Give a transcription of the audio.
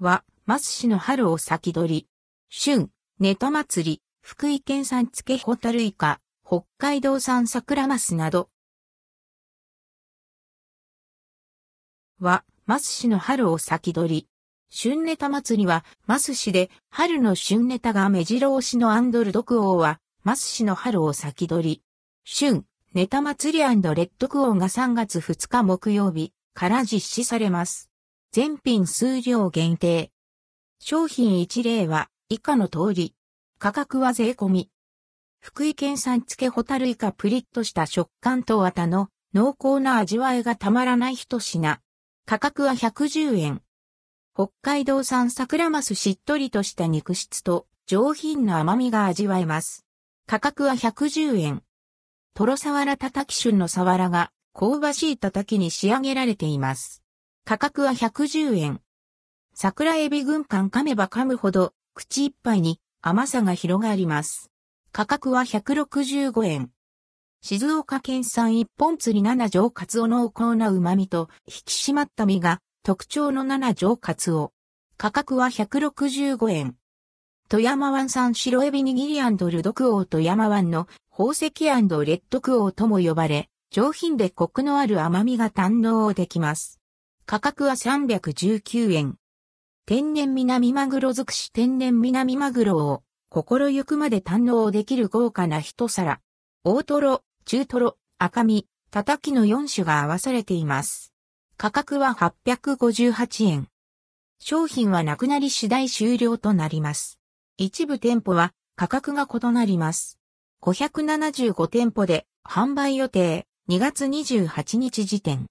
は、マス市の春を先取り。春、ネタ祭り、福井県産漬けホタルイカ、北海道産桜マスなど。は、マス市の春を先取り。春ネタ祭りは、マス市で、春の春ネタが目白押しのアンドルドクオーは、マス市の春を先取り。春、ネタ祭りレッドクオーが3月2日木曜日から実施されます。全品数量限定。商品一例は以下の通り。価格は税込み。福井県産漬けホタルイカプリッとした食感と綿の濃厚な味わいがたまらない一品。価格は110円。北海道産桜マスしっとりとした肉質と上品な甘みが味わえます。価格は110円。トロサワラ叩き旬のサワラが香ばしい叩きに仕上げられています。価格は110円。桜エビ軍艦噛めば噛むほど口いっぱいに甘さが広がります。価格は165円。静岡県産一本釣り七条カツオ濃厚な旨味と引き締まった身が特徴の七条カツオ。価格は165円。富山湾産白エビ握りルドクオー富山湾の宝石レッドクオーとも呼ばれ、上品でコクのある甘みが堪能できます。価格は319円。天然南マグロ尽くし天然南マグロを心ゆくまで堪能できる豪華な一皿。大トロ、中トロ、赤身、叩きの4種が合わされています。価格は858円。商品はなくなり次第終了となります。一部店舗は価格が異なります。575店舗で販売予定2月28日時点。